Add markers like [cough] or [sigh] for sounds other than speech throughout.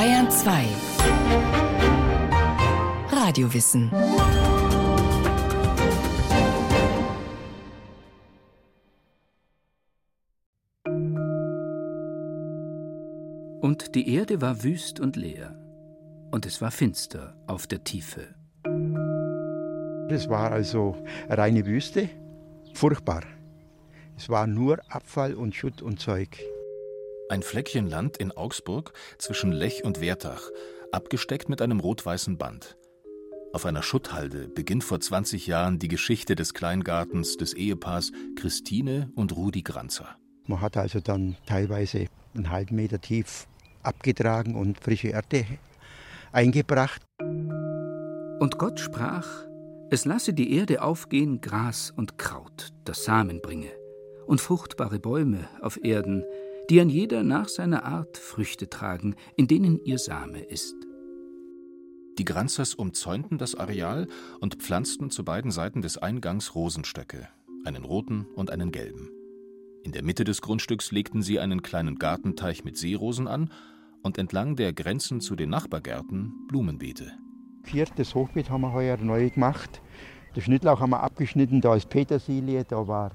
Bayern 2 Radiowissen Und die Erde war wüst und leer, und es war finster auf der Tiefe. Es war also reine Wüste, furchtbar. Es war nur Abfall und Schutt und Zeug. Ein Fleckchen Land in Augsburg zwischen Lech und Wertach, abgesteckt mit einem rot-weißen Band. Auf einer Schutthalde beginnt vor 20 Jahren die Geschichte des Kleingartens des Ehepaars Christine und Rudi Granzer. Man hat also dann teilweise einen halben Meter tief abgetragen und frische Erde eingebracht. Und Gott sprach, es lasse die Erde aufgehen Gras und Kraut, das Samen bringe, und fruchtbare Bäume auf Erden, die an jeder nach seiner Art Früchte tragen, in denen ihr Same ist. Die Granzers umzäunten das Areal und pflanzten zu beiden Seiten des Eingangs Rosenstöcke, einen roten und einen gelben. In der Mitte des Grundstücks legten sie einen kleinen Gartenteich mit Seerosen an und entlang der Grenzen zu den Nachbargärten Blumenbeete. Viertes Hochbeet haben wir heuer neu gemacht. Den Schnittlauch haben wir abgeschnitten, da ist Petersilie, da war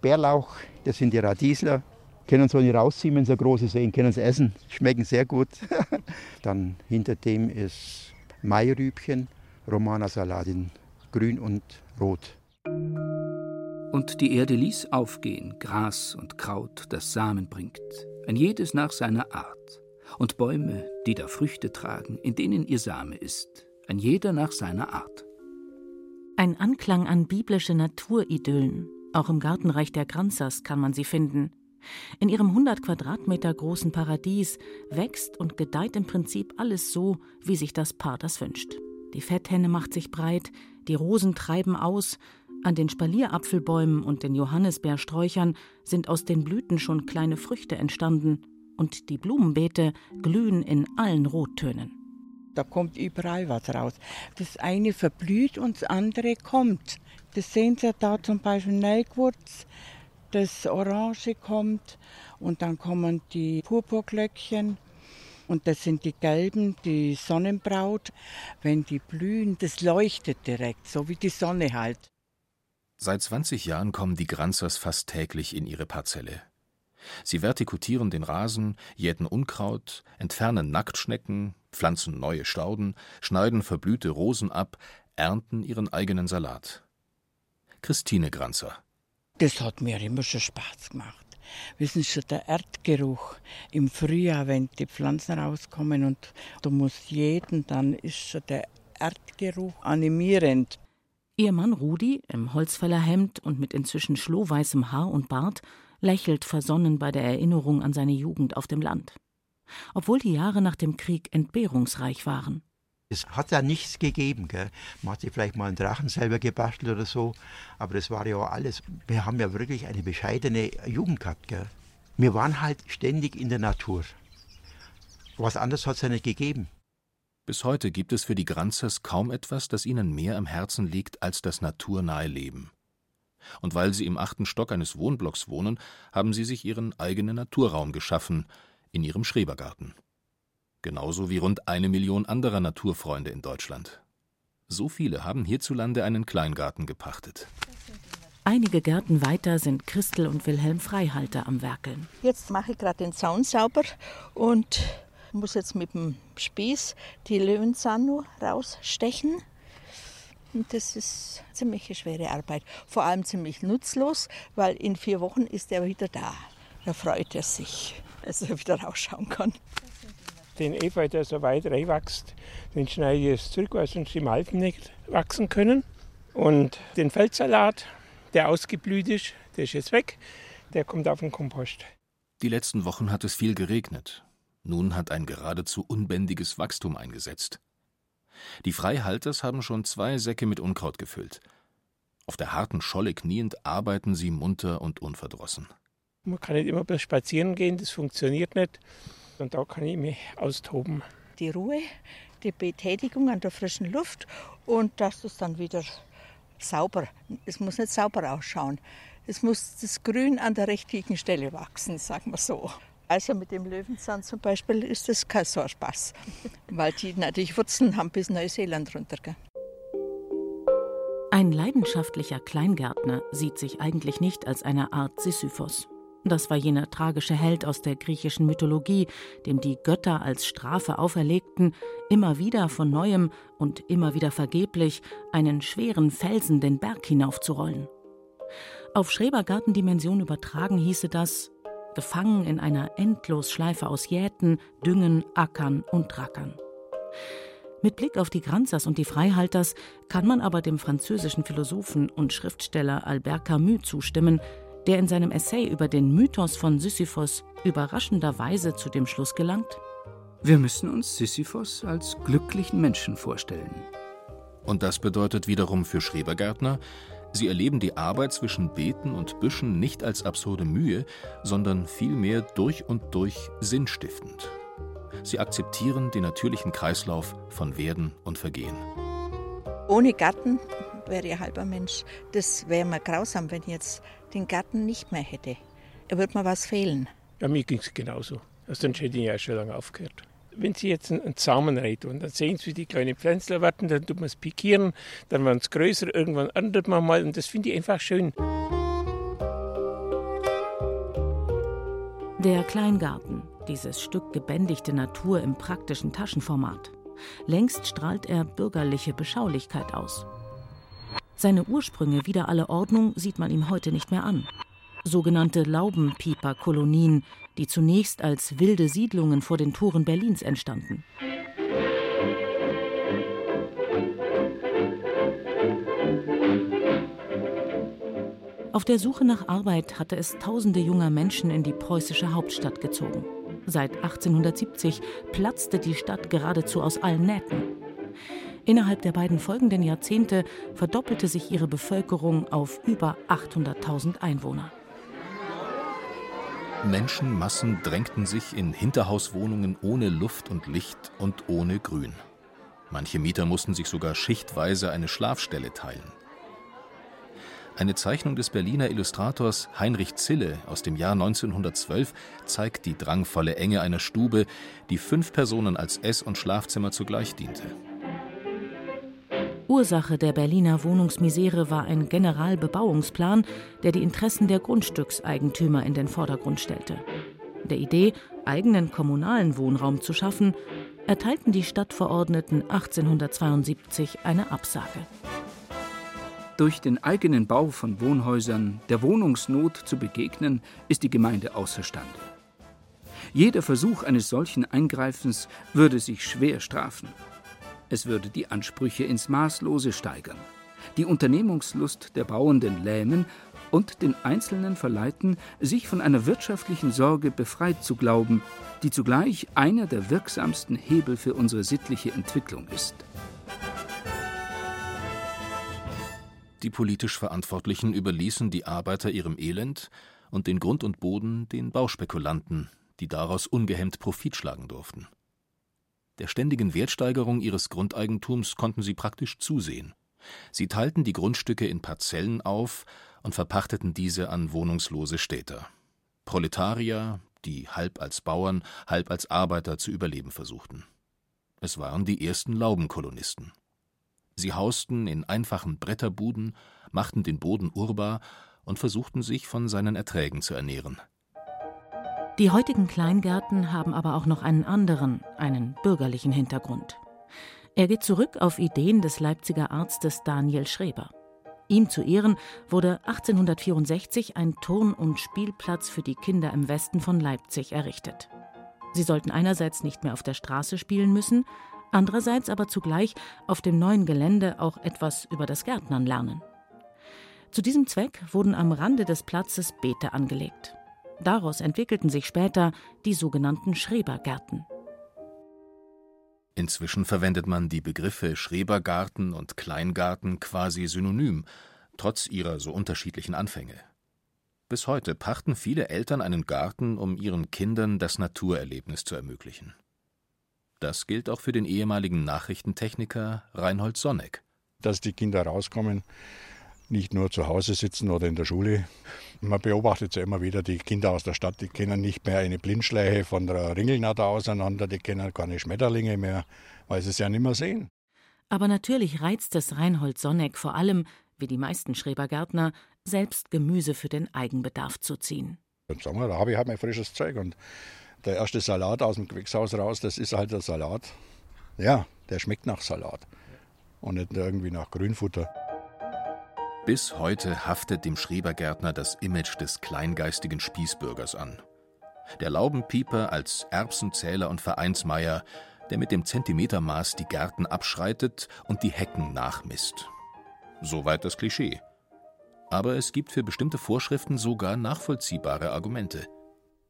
Bärlauch, das sind die Radiesler. Können sie nicht rausziehen, wenn sie große sehen, können sie essen, schmecken sehr gut. [laughs] Dann hinter dem ist Mairübchen, Romana-Salat in grün und rot. Und die Erde ließ aufgehen Gras und Kraut, das Samen bringt, ein jedes nach seiner Art, und Bäume, die da Früchte tragen, in denen ihr Same ist, ein jeder nach seiner Art. Ein Anklang an biblische Naturidyllen. Auch im Gartenreich der Granzers kann man sie finden. In ihrem 100 Quadratmeter großen Paradies wächst und gedeiht im Prinzip alles so, wie sich das Paar das wünscht. Die Fetthenne macht sich breit, die Rosen treiben aus, an den Spalierapfelbäumen und den Johannisbeersträuchern sind aus den Blüten schon kleine Früchte entstanden, und die Blumenbeete glühen in allen Rottönen. Da kommt überall was raus. Das eine verblüht und das andere kommt. Das sehen Sie da zum Beispiel Nelkwurz, das Orange kommt und dann kommen die Purpurglöckchen und das sind die gelben, die Sonnenbraut. Wenn die blühen, das leuchtet direkt, so wie die Sonne halt. Seit 20 Jahren kommen die Granzers fast täglich in ihre Parzelle. Sie vertikutieren den Rasen, jäten Unkraut, entfernen Nacktschnecken, pflanzen neue Stauden, schneiden verblühte Rosen ab, ernten ihren eigenen Salat. Christine Granzer. Das hat mir immer schon Spaß gemacht. Wissen Sie, der Erdgeruch im Frühjahr, wenn die Pflanzen rauskommen und du musst jeden, dann ist schon der Erdgeruch animierend. Ihr Mann Rudi, im Holzfällerhemd und mit inzwischen schlohweißem Haar und Bart, lächelt versonnen bei der Erinnerung an seine Jugend auf dem Land. Obwohl die Jahre nach dem Krieg entbehrungsreich waren. Es hat ja nichts gegeben. Gell? Man hat sich vielleicht mal einen Drachen selber gebastelt oder so, aber das war ja alles. Wir haben ja wirklich eine bescheidene Jugend gehabt. Gell? Wir waren halt ständig in der Natur. Was anderes hat es ja nicht gegeben. Bis heute gibt es für die Granzers kaum etwas, das ihnen mehr am Herzen liegt als das naturnahe Leben. Und weil sie im achten Stock eines Wohnblocks wohnen, haben sie sich ihren eigenen Naturraum geschaffen, in ihrem Schrebergarten. Genauso wie rund eine Million anderer Naturfreunde in Deutschland. So viele haben hierzulande einen Kleingarten gepachtet. Einige Gärten weiter sind Christel und Wilhelm Freihalter am Werkeln. Jetzt mache ich gerade den Zaun sauber und muss jetzt mit dem Spieß die Löwenzahn rausstechen. Und das ist ziemlich eine schwere Arbeit. Vor allem ziemlich nutzlos, weil in vier Wochen ist er wieder da. Da freut er sich, dass er wieder rausschauen kann. Den Efeu, der so weit reinwächst, den schneide ich jetzt zurück, weil sonst die Malven nicht wachsen können. Und den Feldsalat, der ausgeblüht ist, der ist jetzt weg. Der kommt auf den Kompost. Die letzten Wochen hat es viel geregnet. Nun hat ein geradezu unbändiges Wachstum eingesetzt. Die Freihalters haben schon zwei Säcke mit Unkraut gefüllt. Auf der harten Scholle kniend arbeiten sie munter und unverdrossen. Man kann nicht immer spazieren gehen, das funktioniert nicht. Und da kann ich mich austoben. Die Ruhe, die Betätigung an der frischen Luft und dass es dann wieder sauber, es muss nicht sauber ausschauen. Es muss das Grün an der richtigen Stelle wachsen, sagen wir so. Also mit dem Löwenzahn zum Beispiel ist das kein so Spaß, [laughs] weil die natürlich Wurzeln haben bis Neuseeland runter. Gell? Ein leidenschaftlicher Kleingärtner sieht sich eigentlich nicht als eine Art Sisyphos. Das war jener tragische Held aus der griechischen Mythologie, dem die Götter als Strafe auferlegten, immer wieder von neuem und immer wieder vergeblich einen schweren Felsen den Berg hinaufzurollen. Auf Schrebergartendimension übertragen hieße das gefangen in einer Endlosschleife aus Jäten, Düngen, Ackern und Rackern. Mit Blick auf die Granzers und die Freihalters kann man aber dem französischen Philosophen und Schriftsteller Albert Camus zustimmen, der in seinem Essay über den Mythos von Sisyphos überraschenderweise zu dem Schluss gelangt: Wir müssen uns Sisyphos als glücklichen Menschen vorstellen. Und das bedeutet wiederum für Schrebergärtner, sie erleben die Arbeit zwischen Beeten und Büschen nicht als absurde Mühe, sondern vielmehr durch und durch sinnstiftend. Sie akzeptieren den natürlichen Kreislauf von Werden und Vergehen. Ohne Garten wäre ich halber Mensch. Das wäre mir grausam, wenn ich jetzt den Garten nicht mehr hätte. Da würde mir was fehlen. Ja, mir ging es genauso. Also dann hätte ich ja schon lange aufgehört. Wenn Sie jetzt einen Samen reiten und dann sehen Sie, wie die kleinen Pflänzler warten, dann tut man es pikieren, dann werden es größer, irgendwann ändert man mal und das finde ich einfach schön. Der Kleingarten, dieses Stück gebändigte Natur im praktischen Taschenformat. Längst strahlt er bürgerliche Beschaulichkeit aus. Seine Ursprünge wider alle Ordnung sieht man ihm heute nicht mehr an. Sogenannte Laubenpieper-Kolonien, die zunächst als wilde Siedlungen vor den Toren Berlins entstanden. Auf der Suche nach Arbeit hatte es tausende junger Menschen in die preußische Hauptstadt gezogen. Seit 1870 platzte die Stadt geradezu aus allen Nähten. Innerhalb der beiden folgenden Jahrzehnte verdoppelte sich ihre Bevölkerung auf über 800.000 Einwohner. Menschenmassen drängten sich in Hinterhauswohnungen ohne Luft und Licht und ohne Grün. Manche Mieter mussten sich sogar schichtweise eine Schlafstelle teilen. Eine Zeichnung des Berliner Illustrators Heinrich Zille aus dem Jahr 1912 zeigt die drangvolle Enge einer Stube, die fünf Personen als Ess- und Schlafzimmer zugleich diente. Ursache der Berliner Wohnungsmisere war ein Generalbebauungsplan, der die Interessen der Grundstückseigentümer in den Vordergrund stellte. Der Idee, eigenen kommunalen Wohnraum zu schaffen, erteilten die Stadtverordneten 1872 eine Absage. Durch den eigenen Bau von Wohnhäusern der Wohnungsnot zu begegnen, ist die Gemeinde außerstande. Jeder Versuch eines solchen Eingreifens würde sich schwer strafen. Es würde die Ansprüche ins Maßlose steigern, die Unternehmungslust der Bauenden lähmen und den Einzelnen verleiten, sich von einer wirtschaftlichen Sorge befreit zu glauben, die zugleich einer der wirksamsten Hebel für unsere sittliche Entwicklung ist. Die politisch Verantwortlichen überließen die Arbeiter ihrem Elend und den Grund und Boden den Bauspekulanten, die daraus ungehemmt Profit schlagen durften. Der ständigen Wertsteigerung ihres Grundeigentums konnten sie praktisch zusehen. Sie teilten die Grundstücke in Parzellen auf und verpachteten diese an wohnungslose Städter. Proletarier, die halb als Bauern, halb als Arbeiter zu überleben versuchten. Es waren die ersten Laubenkolonisten. Sie hausten in einfachen Bretterbuden, machten den Boden urbar und versuchten sich von seinen Erträgen zu ernähren. Die heutigen Kleingärten haben aber auch noch einen anderen, einen bürgerlichen Hintergrund. Er geht zurück auf Ideen des Leipziger Arztes Daniel Schreber. Ihm zu Ehren wurde 1864 ein Turn- und Spielplatz für die Kinder im Westen von Leipzig errichtet. Sie sollten einerseits nicht mehr auf der Straße spielen müssen, andererseits aber zugleich auf dem neuen Gelände auch etwas über das Gärtnern lernen. Zu diesem Zweck wurden am Rande des Platzes Beete angelegt. Daraus entwickelten sich später die sogenannten Schrebergärten. Inzwischen verwendet man die Begriffe Schrebergarten und Kleingarten quasi synonym, trotz ihrer so unterschiedlichen Anfänge. Bis heute pachten viele Eltern einen Garten, um ihren Kindern das Naturerlebnis zu ermöglichen. Das gilt auch für den ehemaligen Nachrichtentechniker Reinhold Sonneck. Dass die Kinder rauskommen, nicht nur zu Hause sitzen oder in der Schule. Man beobachtet ja immer wieder die Kinder aus der Stadt, die kennen nicht mehr eine Blindschleiche von der Ringelnatter auseinander, die kennen keine Schmetterlinge mehr, weil sie es ja nicht mehr sehen. Aber natürlich reizt es Reinhold Sonneck vor allem, wie die meisten Schrebergärtner, selbst Gemüse für den Eigenbedarf zu ziehen. Sagen wir, da habe ich halt mein frisches Zeug und der erste Salat aus dem Gewächshaus raus, das ist halt der Salat. Ja, der schmeckt nach Salat und nicht irgendwie nach Grünfutter. Bis heute haftet dem Schrebergärtner das Image des kleingeistigen Spießbürgers an. Der Laubenpieper als Erbsenzähler und Vereinsmeier, der mit dem Zentimetermaß die Gärten abschreitet und die Hecken nachmisst. Soweit das Klischee. Aber es gibt für bestimmte Vorschriften sogar nachvollziehbare Argumente.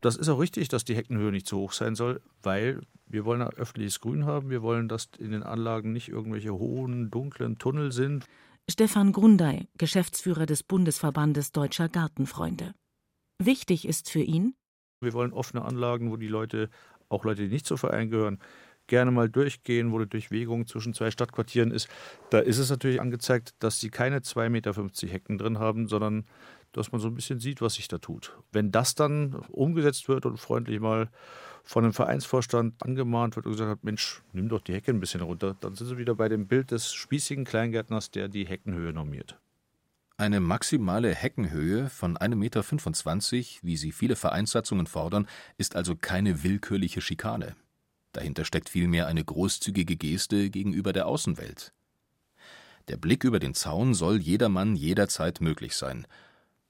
Das ist auch richtig, dass die Heckenhöhe nicht zu hoch sein soll, weil wir wollen öffentliches Grün haben. Wir wollen, dass in den Anlagen nicht irgendwelche hohen, dunklen Tunnel sind. Stefan Grundei, Geschäftsführer des Bundesverbandes Deutscher Gartenfreunde. Wichtig ist für ihn, wir wollen offene Anlagen, wo die Leute, auch Leute, die nicht zum Verein gehören, gerne mal durchgehen, wo die Durchwegung zwischen zwei Stadtquartieren ist. Da ist es natürlich angezeigt, dass sie keine 2,50 Meter Hecken drin haben, sondern dass man so ein bisschen sieht, was sich da tut. Wenn das dann umgesetzt wird und freundlich mal von einem Vereinsvorstand angemahnt wird und gesagt hat, Mensch, nimm doch die Hecke ein bisschen runter, dann sind sie wieder bei dem Bild des spießigen Kleingärtners, der die Heckenhöhe normiert. Eine maximale Heckenhöhe von 1,25 Meter, wie sie viele Vereinssatzungen fordern, ist also keine willkürliche Schikane. Dahinter steckt vielmehr eine großzügige Geste gegenüber der Außenwelt. Der Blick über den Zaun soll jedermann jederzeit möglich sein.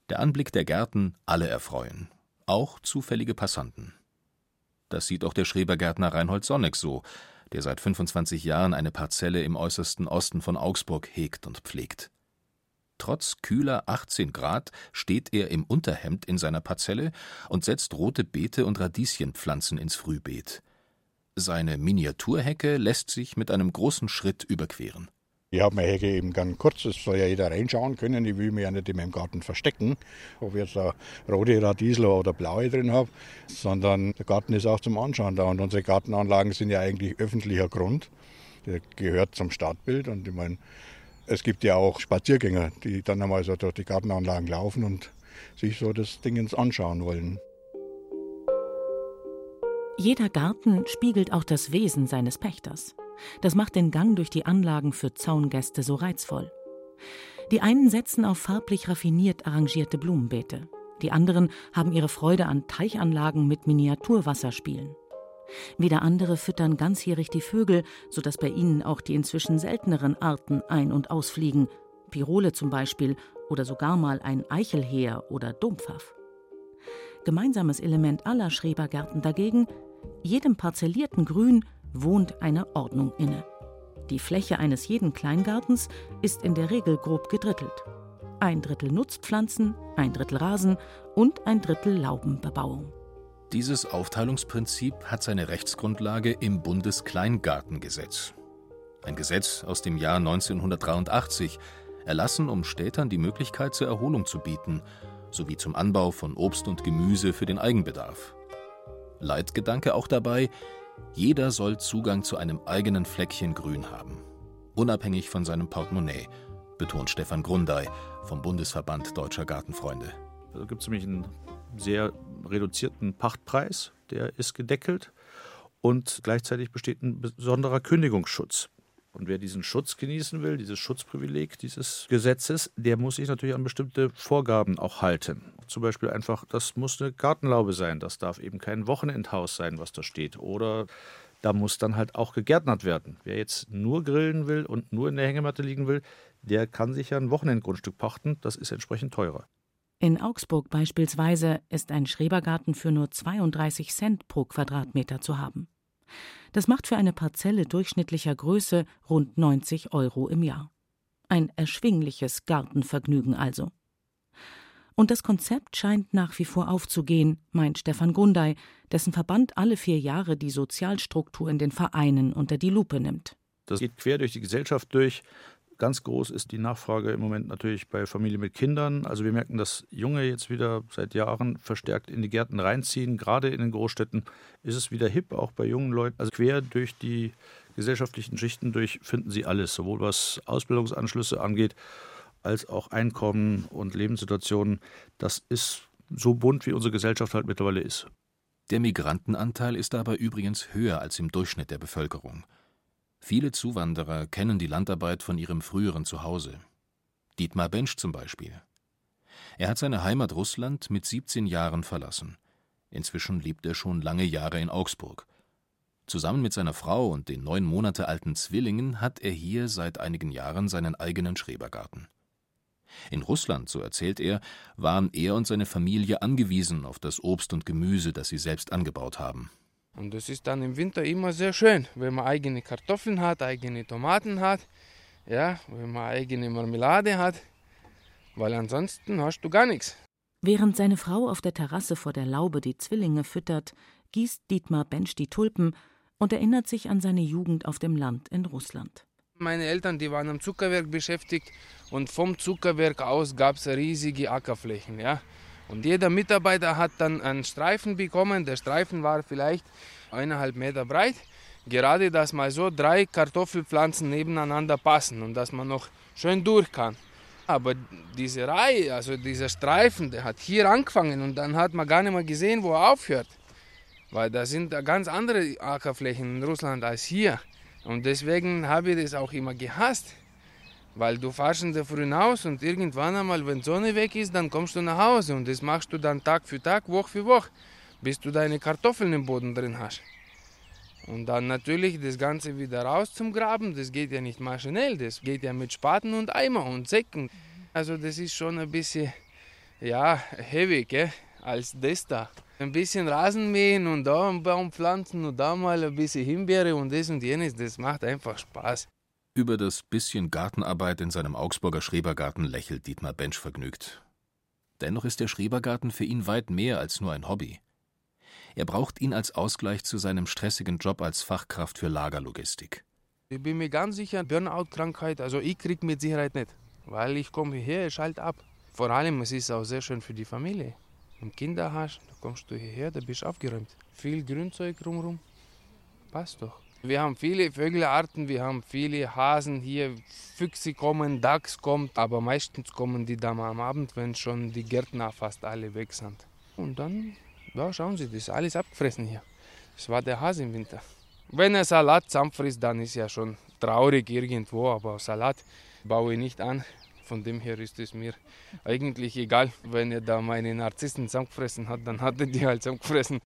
Der Anblick der Gärten alle erfreuen, auch zufällige Passanten. Das sieht auch der Schrebergärtner Reinhold Sonneck so, der seit 25 Jahren eine Parzelle im äußersten Osten von Augsburg hegt und pflegt. Trotz kühler 18 Grad steht er im Unterhemd in seiner Parzelle und setzt rote Beete und Radieschenpflanzen ins Frühbeet. Seine Miniaturhecke lässt sich mit einem großen Schritt überqueren. Ich habe meine Hecke eben ganz kurz, es soll ja jeder reinschauen können. Ich will mich ja nicht in meinem Garten verstecken, ob ich jetzt eine rote Radiesel oder blaue drin habe, sondern der Garten ist auch zum Anschauen da. Und unsere Gartenanlagen sind ja eigentlich öffentlicher Grund. Der gehört zum Stadtbild. Und ich meine, es gibt ja auch Spaziergänger, die dann einmal so durch die Gartenanlagen laufen und sich so das Ding anschauen wollen. Jeder Garten spiegelt auch das Wesen seines Pächters. Das macht den Gang durch die Anlagen für Zaungäste so reizvoll. Die einen setzen auf farblich raffiniert arrangierte Blumenbeete. Die anderen haben ihre Freude an Teichanlagen mit Miniaturwasserspielen. Wieder andere füttern ganzjährig die Vögel, sodass bei ihnen auch die inzwischen selteneren Arten ein- und ausfliegen, Pirole zum Beispiel oder sogar mal ein Eichelheer oder Dumpfaff. Gemeinsames Element aller Schrebergärten dagegen, jedem parzellierten Grün wohnt eine Ordnung inne. Die Fläche eines jeden Kleingartens ist in der Regel grob gedrittelt. Ein Drittel Nutzpflanzen, ein Drittel Rasen und ein Drittel Laubenbebauung. Dieses Aufteilungsprinzip hat seine Rechtsgrundlage im Bundeskleingartengesetz. Ein Gesetz aus dem Jahr 1983, erlassen, um Städtern die Möglichkeit zur Erholung zu bieten, sowie zum Anbau von Obst und Gemüse für den Eigenbedarf. Leitgedanke auch dabei, jeder soll Zugang zu einem eigenen Fleckchen Grün haben, unabhängig von seinem Portemonnaie, betont Stefan Grundei vom Bundesverband Deutscher Gartenfreunde. Da gibt es nämlich einen sehr reduzierten Pachtpreis, der ist gedeckelt und gleichzeitig besteht ein besonderer Kündigungsschutz. Und wer diesen Schutz genießen will, dieses Schutzprivileg dieses Gesetzes, der muss sich natürlich an bestimmte Vorgaben auch halten. Zum Beispiel einfach, das muss eine Gartenlaube sein, das darf eben kein Wochenendhaus sein, was da steht. Oder da muss dann halt auch gegärtnert werden. Wer jetzt nur grillen will und nur in der Hängematte liegen will, der kann sich ja ein Wochenendgrundstück pachten, das ist entsprechend teurer. In Augsburg beispielsweise ist ein Schrebergarten für nur 32 Cent pro Quadratmeter zu haben. Das macht für eine Parzelle durchschnittlicher Größe rund 90 Euro im Jahr. Ein erschwingliches Gartenvergnügen also. Und das Konzept scheint nach wie vor aufzugehen, meint Stefan Grundei, dessen Verband alle vier Jahre die Sozialstruktur in den Vereinen unter die Lupe nimmt. Das geht quer durch die Gesellschaft durch. Ganz groß ist die Nachfrage im Moment natürlich bei Familien mit Kindern. Also wir merken, dass Junge jetzt wieder seit Jahren verstärkt in die Gärten reinziehen. Gerade in den Großstädten ist es wieder hip, auch bei jungen Leuten. Also quer durch die gesellschaftlichen Schichten durch finden sie alles, sowohl was Ausbildungsanschlüsse angeht, als auch Einkommen und Lebenssituationen, das ist so bunt, wie unsere Gesellschaft halt mittlerweile ist. Der Migrantenanteil ist aber übrigens höher als im Durchschnitt der Bevölkerung. Viele Zuwanderer kennen die Landarbeit von ihrem früheren Zuhause. Dietmar Bensch zum Beispiel. Er hat seine Heimat Russland mit 17 Jahren verlassen. Inzwischen lebt er schon lange Jahre in Augsburg. Zusammen mit seiner Frau und den neun Monate alten Zwillingen hat er hier seit einigen Jahren seinen eigenen Schrebergarten. In Russland, so erzählt er, waren er und seine Familie angewiesen auf das Obst und Gemüse, das sie selbst angebaut haben. Und das ist dann im Winter immer sehr schön, wenn man eigene Kartoffeln hat, eigene Tomaten hat, ja, wenn man eigene Marmelade hat, weil ansonsten hast du gar nichts. Während seine Frau auf der Terrasse vor der Laube die Zwillinge füttert, gießt Dietmar Bensch die Tulpen und erinnert sich an seine Jugend auf dem Land in Russland. Meine Eltern, die waren am Zuckerwerk beschäftigt und vom Zuckerwerk aus gab es riesige Ackerflächen. Ja? Und jeder Mitarbeiter hat dann einen Streifen bekommen. Der Streifen war vielleicht eineinhalb Meter breit. Gerade, dass mal so drei Kartoffelpflanzen nebeneinander passen und dass man noch schön durch kann. Aber diese Reihe, also dieser Streifen, der hat hier angefangen und dann hat man gar nicht mehr gesehen, wo er aufhört. Weil da sind ganz andere Ackerflächen in Russland als hier. Und deswegen habe ich das auch immer gehasst. Weil du fährst in der Früh aus und irgendwann einmal, wenn die Sonne weg ist, dann kommst du nach Hause. Und das machst du dann Tag für Tag, Woche für Woche, bis du deine Kartoffeln im Boden drin hast. Und dann natürlich das Ganze wieder raus zum Graben, das geht ja nicht maschinell, das geht ja mit Spaten und Eimer und Säcken. Also das ist schon ein bisschen, ja, heavy, gell, als das da. Ein bisschen Rasen mähen und da einen Baum pflanzen und da mal ein bisschen Himbeere und das und jenes, das macht einfach Spaß. Über das bisschen Gartenarbeit in seinem Augsburger Schrebergarten lächelt Dietmar Bensch vergnügt. Dennoch ist der Schrebergarten für ihn weit mehr als nur ein Hobby. Er braucht ihn als Ausgleich zu seinem stressigen Job als Fachkraft für Lagerlogistik. Ich bin mir ganz sicher, Burnout-Krankheit, also ich krieg mit Sicherheit nicht, weil ich komme hierher, schalte ab. Vor allem, es ist auch sehr schön für die Familie. Wenn du Kinder hast, dann kommst du hierher, da bist du aufgeräumt. Viel Grünzeug drumherum, passt doch. Wir haben viele Vögelarten, wir haben viele Hasen hier, Füchse kommen, Dachs kommt, aber meistens kommen die dann am Abend, wenn schon die Gärtner fast alle weg sind. Und dann, ja, schauen Sie, das ist alles abgefressen hier. Das war der Hase im Winter. Wenn er Salat zusammenfrisst, dann ist ja schon traurig irgendwo, aber Salat baue ich nicht an. Von dem her ist es mir eigentlich egal. Wenn er da meine Narzissen zusammengefressen hat, dann hat er die halt zusammengefressen.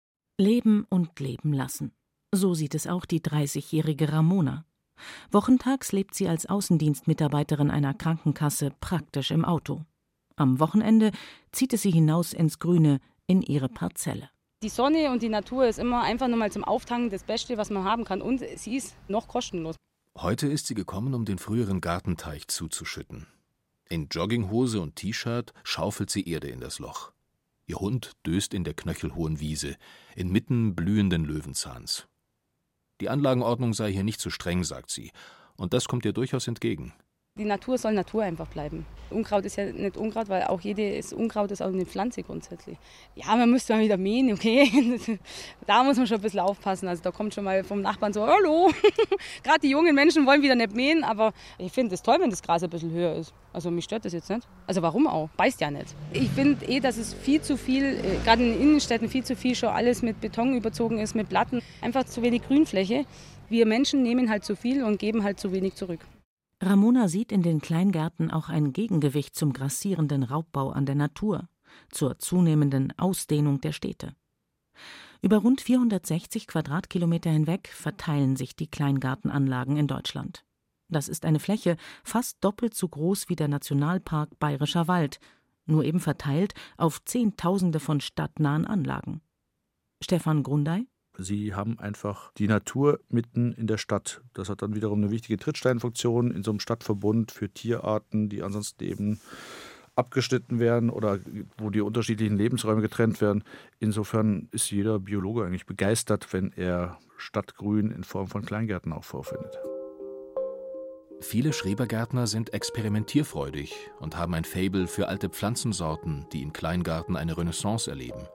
Leben und leben lassen. So sieht es auch die 30-jährige Ramona. Wochentags lebt sie als Außendienstmitarbeiterin einer Krankenkasse praktisch im Auto. Am Wochenende zieht es sie hinaus ins Grüne in ihre Parzelle. Die Sonne und die Natur ist immer einfach nur mal zum Auftanken das Beste, was man haben kann. Und sie ist noch kostenlos. Heute ist sie gekommen, um den früheren Gartenteich zuzuschütten. In Jogginghose und T-Shirt schaufelt sie Erde in das Loch. Ihr Hund döst in der knöchelhohen Wiese, inmitten blühenden Löwenzahns. Die Anlagenordnung sei hier nicht zu streng, sagt sie, und das kommt ihr durchaus entgegen. Die Natur soll Natur einfach bleiben. Unkraut ist ja nicht Unkraut, weil auch jedes Unkraut ist auch eine Pflanze grundsätzlich. Ja, man müsste mal wieder mähen, okay. [laughs] da muss man schon ein bisschen aufpassen. Also da kommt schon mal vom Nachbarn so, hallo. [laughs] Gerade die jungen Menschen wollen wieder nicht mähen, aber ich finde es toll, wenn das Gras ein bisschen höher ist. Also mich stört das jetzt nicht. Also warum auch? Beißt ja nicht. Ich finde eh, dass es viel zu viel, äh, gerade in den Innenstädten viel zu viel schon alles mit Beton überzogen ist, mit Platten. Einfach zu wenig Grünfläche. Wir Menschen nehmen halt zu viel und geben halt zu wenig zurück. Ramona sieht in den Kleingärten auch ein Gegengewicht zum grassierenden Raubbau an der Natur, zur zunehmenden Ausdehnung der Städte. Über rund 460 Quadratkilometer hinweg verteilen sich die Kleingartenanlagen in Deutschland. Das ist eine Fläche fast doppelt so groß wie der Nationalpark Bayerischer Wald, nur eben verteilt auf Zehntausende von stadtnahen Anlagen. Stefan Grundei Sie haben einfach die Natur mitten in der Stadt. Das hat dann wiederum eine wichtige Trittsteinfunktion in so einem Stadtverbund für Tierarten, die ansonsten eben abgeschnitten werden oder wo die unterschiedlichen Lebensräume getrennt werden. Insofern ist jeder Biologe eigentlich begeistert, wenn er Stadtgrün in Form von Kleingärten auch vorfindet. Viele Schrebergärtner sind experimentierfreudig und haben ein Faible für alte Pflanzensorten, die in Kleingarten eine Renaissance erleben.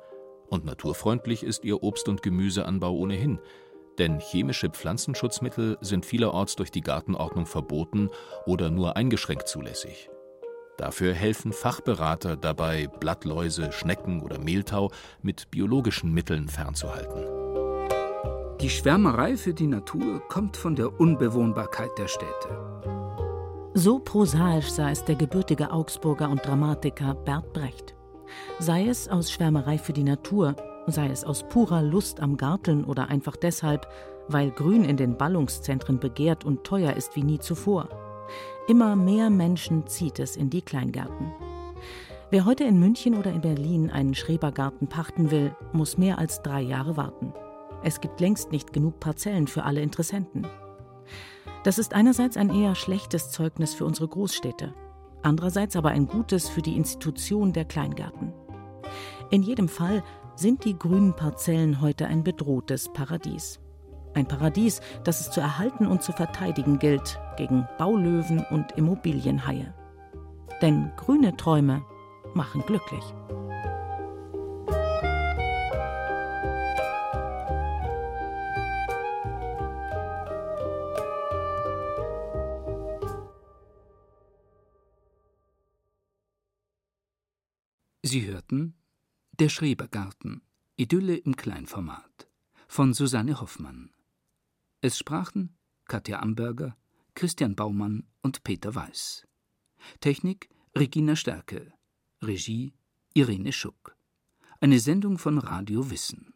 Und naturfreundlich ist ihr Obst- und Gemüseanbau ohnehin, denn chemische Pflanzenschutzmittel sind vielerorts durch die Gartenordnung verboten oder nur eingeschränkt zulässig. Dafür helfen Fachberater dabei, Blattläuse, Schnecken oder Mehltau mit biologischen Mitteln fernzuhalten. Die Schwärmerei für die Natur kommt von der Unbewohnbarkeit der Städte. So prosaisch sah es der gebürtige Augsburger und Dramatiker Bert Brecht. Sei es aus Schwärmerei für die Natur, sei es aus purer Lust am Garteln oder einfach deshalb, weil Grün in den Ballungszentren begehrt und teuer ist wie nie zuvor. Immer mehr Menschen zieht es in die Kleingärten. Wer heute in München oder in Berlin einen Schrebergarten pachten will, muss mehr als drei Jahre warten. Es gibt längst nicht genug Parzellen für alle Interessenten. Das ist einerseits ein eher schlechtes Zeugnis für unsere Großstädte, andererseits aber ein gutes für die Institution der Kleingärten. In jedem Fall sind die grünen Parzellen heute ein bedrohtes Paradies. Ein Paradies, das es zu erhalten und zu verteidigen gilt gegen Baulöwen und Immobilienhaie. Denn grüne Träume machen glücklich. Sie hörten Der Schrebergarten, Idylle im Kleinformat von Susanne Hoffmann. Es sprachen Katja Amberger, Christian Baumann und Peter Weiß. Technik Regina Stärke. Regie Irene Schuck. Eine Sendung von Radio Wissen.